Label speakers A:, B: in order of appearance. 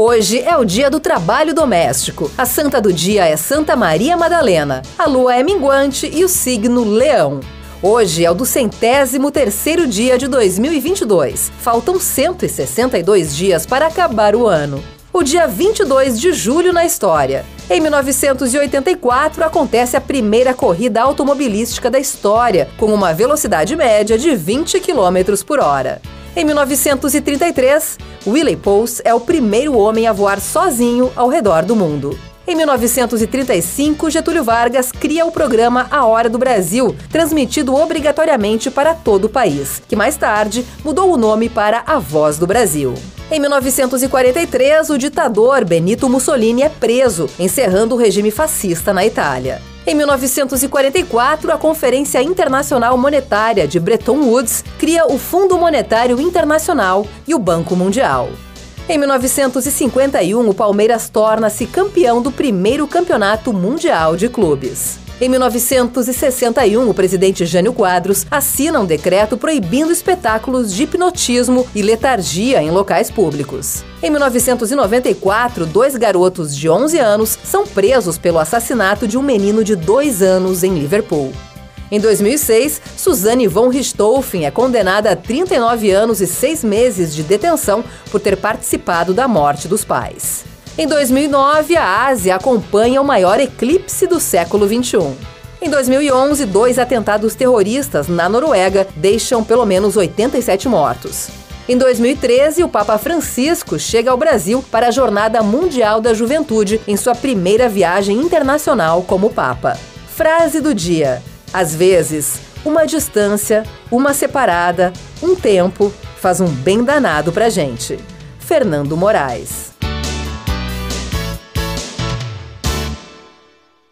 A: Hoje é o dia do trabalho doméstico. A santa do dia é Santa Maria Madalena. A lua é minguante e o signo Leão. Hoje é o do centésimo terceiro dia de 2022. Faltam 162 dias para acabar o ano. O dia 22 de julho na história. Em 1984 acontece a primeira corrida automobilística da história, com uma velocidade média de 20 km por hora. Em 1933, Willie Pulse é o primeiro homem a voar sozinho ao redor do mundo. Em 1935, Getúlio Vargas cria o programa A Hora do Brasil, transmitido obrigatoriamente para todo o país, que mais tarde mudou o nome para A Voz do Brasil. Em 1943, o ditador Benito Mussolini é preso, encerrando o regime fascista na Itália. Em 1944, a Conferência Internacional Monetária de Bretton Woods cria o Fundo Monetário Internacional e o Banco Mundial. Em 1951, o Palmeiras torna-se campeão do primeiro campeonato mundial de clubes. Em 1961, o presidente Jânio Quadros assina um decreto proibindo espetáculos de hipnotismo e letargia em locais públicos. Em 1994, dois garotos de 11 anos são presos pelo assassinato de um menino de 2 anos em Liverpool. Em 2006, Suzanne von Richthofen é condenada a 39 anos e 6 meses de detenção por ter participado da morte dos pais. Em 2009, a Ásia acompanha o maior eclipse do século XXI. Em 2011, dois atentados terroristas na Noruega deixam pelo menos 87 mortos. Em 2013, o Papa Francisco chega ao Brasil para a Jornada Mundial da Juventude em sua primeira viagem internacional como Papa. Frase do dia: às vezes, uma distância, uma separada, um tempo faz um bem danado pra gente. Fernando Moraes.